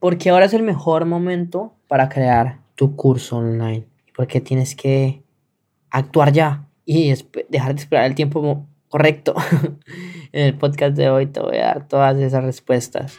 Porque ahora es el mejor momento para crear tu curso online. Porque tienes que actuar ya y dejar de esperar el tiempo correcto. en el podcast de hoy te voy a dar todas esas respuestas.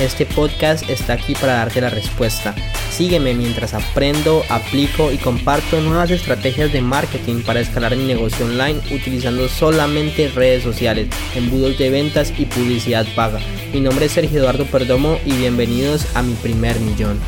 Este podcast está aquí para darte la respuesta. Sígueme mientras aprendo, aplico y comparto nuevas estrategias de marketing para escalar mi negocio online utilizando solamente redes sociales, embudos de ventas y publicidad paga. Mi nombre es Sergio Eduardo Perdomo y bienvenidos a mi primer millón.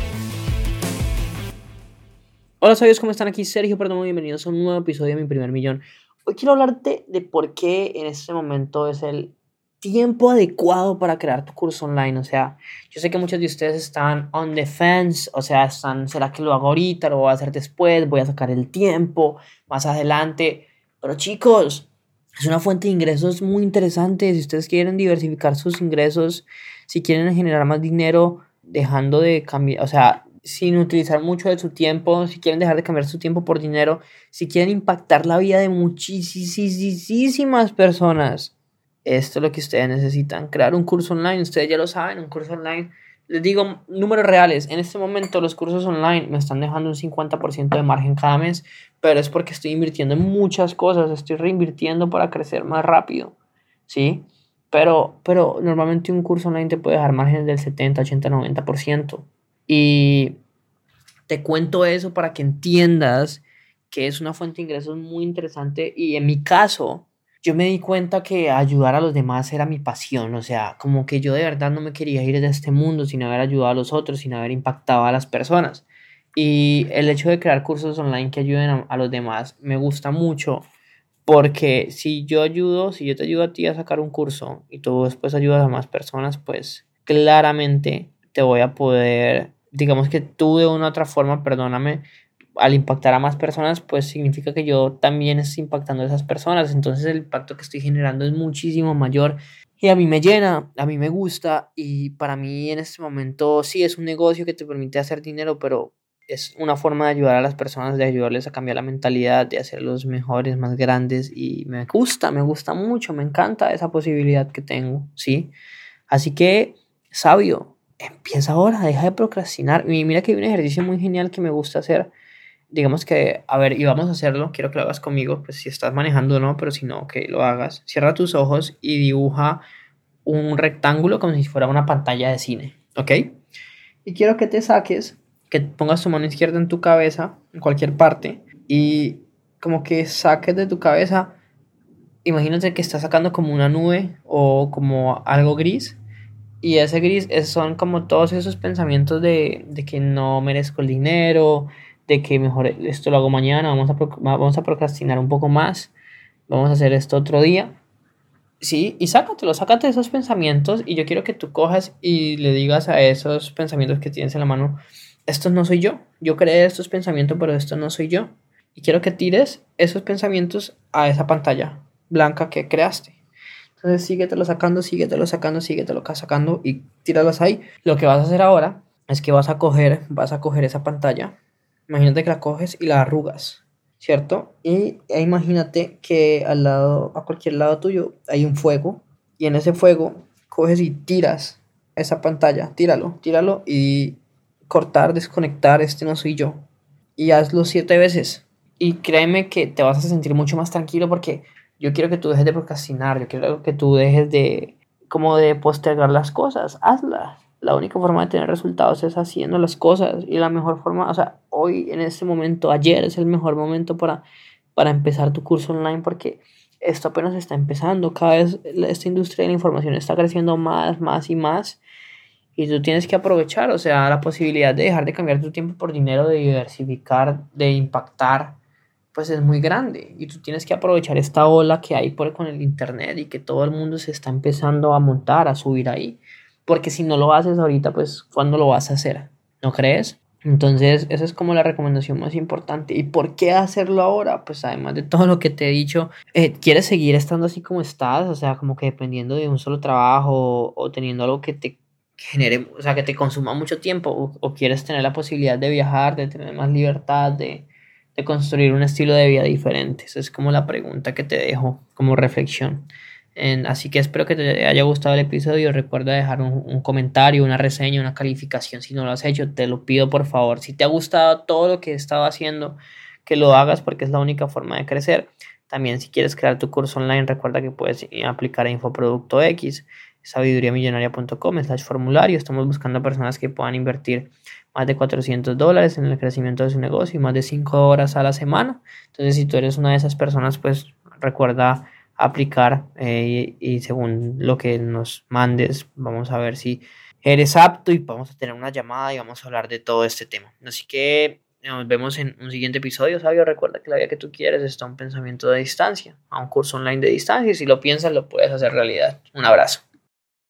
Hola sabios, ¿cómo están? Aquí Sergio Perdomo, bienvenidos a un nuevo episodio de Mi Primer Millón. Hoy quiero hablarte de por qué en este momento es el tiempo adecuado para crear tu curso online. O sea, yo sé que muchos de ustedes están on the fence, o sea, están, ¿será que lo hago ahorita? ¿Lo voy a hacer después? ¿Voy a sacar el tiempo más adelante? Pero chicos, es una fuente de ingresos muy interesante. Si ustedes quieren diversificar sus ingresos, si quieren generar más dinero, dejando de cambiar, o sea, sin utilizar mucho de su tiempo, si quieren dejar de cambiar su tiempo por dinero, si quieren impactar la vida de muchísimas personas, esto es lo que ustedes necesitan. Crear un curso online, ustedes ya lo saben, un curso online. Les digo números reales, en este momento los cursos online me están dejando un 50% de margen cada mes, pero es porque estoy invirtiendo en muchas cosas, estoy reinvirtiendo para crecer más rápido, ¿sí? Pero, pero normalmente un curso online te puede dejar margen del 70, 80, 90%. Y te cuento eso para que entiendas que es una fuente de ingresos muy interesante y en mi caso yo me di cuenta que ayudar a los demás era mi pasión, o sea, como que yo de verdad no me quería ir de este mundo sin haber ayudado a los otros, sin haber impactado a las personas. Y el hecho de crear cursos online que ayuden a, los demás me gusta mucho porque si yo ayudo, si yo te ayudo a ti a sacar un curso y tú después ayudas a más personas, pues claramente te voy a poder digamos que tú de una u otra forma, perdóname, al impactar a más personas, pues significa que yo también estoy impactando a esas personas. Entonces el impacto que estoy generando es muchísimo mayor y a mí me llena, a mí me gusta y para mí en este momento sí es un negocio que te permite hacer dinero, pero es una forma de ayudar a las personas, de ayudarles a cambiar la mentalidad, de hacerlos mejores, más grandes y me gusta, me gusta mucho, me encanta esa posibilidad que tengo, ¿sí? Así que, sabio, empieza ahora, deja de procrastinar. Y mira que hay un ejercicio muy genial que me gusta hacer. Digamos que, a ver, y vamos a hacerlo, quiero que lo hagas conmigo, pues si estás manejando no, pero si no, que lo hagas. Cierra tus ojos y dibuja un rectángulo como si fuera una pantalla de cine, ¿ok? Y quiero que te saques, que pongas tu mano izquierda en tu cabeza, en cualquier parte, y como que saques de tu cabeza, imagínate que estás sacando como una nube o como algo gris, y ese gris son como todos esos pensamientos de, que no merezco el dinero, de que mejor esto lo hago mañana, vamos a, vamos a procrastinar un poco más, vamos a hacer esto otro día. Sí, y sácatelo, sácate esos pensamientos y yo quiero que tú cojas y le digas a esos pensamientos que tienes en la mano, esto no soy yo, yo creé estos pensamientos, pero esto no soy yo. Y quiero que tires esos pensamientos a esa pantalla blanca que creaste. Entonces síguetelo sacando, síguetelo sacando, síguetelo sacando y tíralas ahí. Lo que vas a hacer ahora es que vas a coger, vas a coger esa pantalla. Imagínate que la coges y la arrugas, ¿cierto? Y e imagínate que al lado, a cualquier lado tuyo, hay un fuego. Y en ese fuego coges y tiras esa pantalla. Tíralo, tíralo y cortar, desconectar, este no soy yo. Y hazlo siete veces. Y créeme que te vas a sentir mucho más tranquilo porque yo quiero que tú dejes de procrastinar, yo quiero que tú dejes de como de postergar las cosas, hazlas. La única forma de tener resultados es haciendo las cosas y la mejor forma, o sea, hoy en este momento, ayer es el mejor momento para, para empezar tu curso online porque esto apenas está empezando, cada vez esta industria de la información está creciendo más, más y más y tú tienes que aprovechar, o sea, la posibilidad de dejar de cambiar tu tiempo por dinero, de diversificar, de impactar pues es muy grande y tú tienes que aprovechar esta ola que hay por con el internet y que todo el mundo se está empezando a montar, a subir ahí, porque si no lo haces ahorita, pues ¿cuándo lo vas a hacer? ¿No crees? Entonces, esa es como la recomendación más importante. ¿Y por qué hacerlo ahora? Pues además de todo lo que te he dicho, eh, ¿quieres seguir estando así como estás? O sea, como que dependiendo de un solo trabajo o teniendo algo que te genere, o sea, que te consuma mucho tiempo o, quieres tener la posibilidad de viajar, de tener más libertad, de, de construir un estilo de vida diferente. Esa es como la pregunta que te dejo como reflexión así que espero que te haya gustado el episodio. Recuerda dejar un, comentario, una reseña, una calificación. Si no lo has hecho, te lo pido por favor. Si te ha gustado todo lo que he estado haciendo, que lo hagas porque es la única forma de crecer. También si quieres crear tu curso online, recuerda que puedes aplicar a Infoproducto X, sabiduriamillonaria.com, slash formulario. Estamos buscando personas que puedan invertir más de 400 dólares en el crecimiento de su negocio y más de 5 horas a la semana. Entonces, si tú eres una de esas personas, pues recuerda aplicar eh, y, según lo que nos mandes vamos a ver si eres apto y vamos a tener una llamada y vamos a hablar de todo este tema. Así que nos vemos en un siguiente episodio, sabio. Recuerda que la vida que tú quieres está un pensamiento de distancia, a un curso online de distancia y si lo piensas lo puedes hacer realidad. Un abrazo.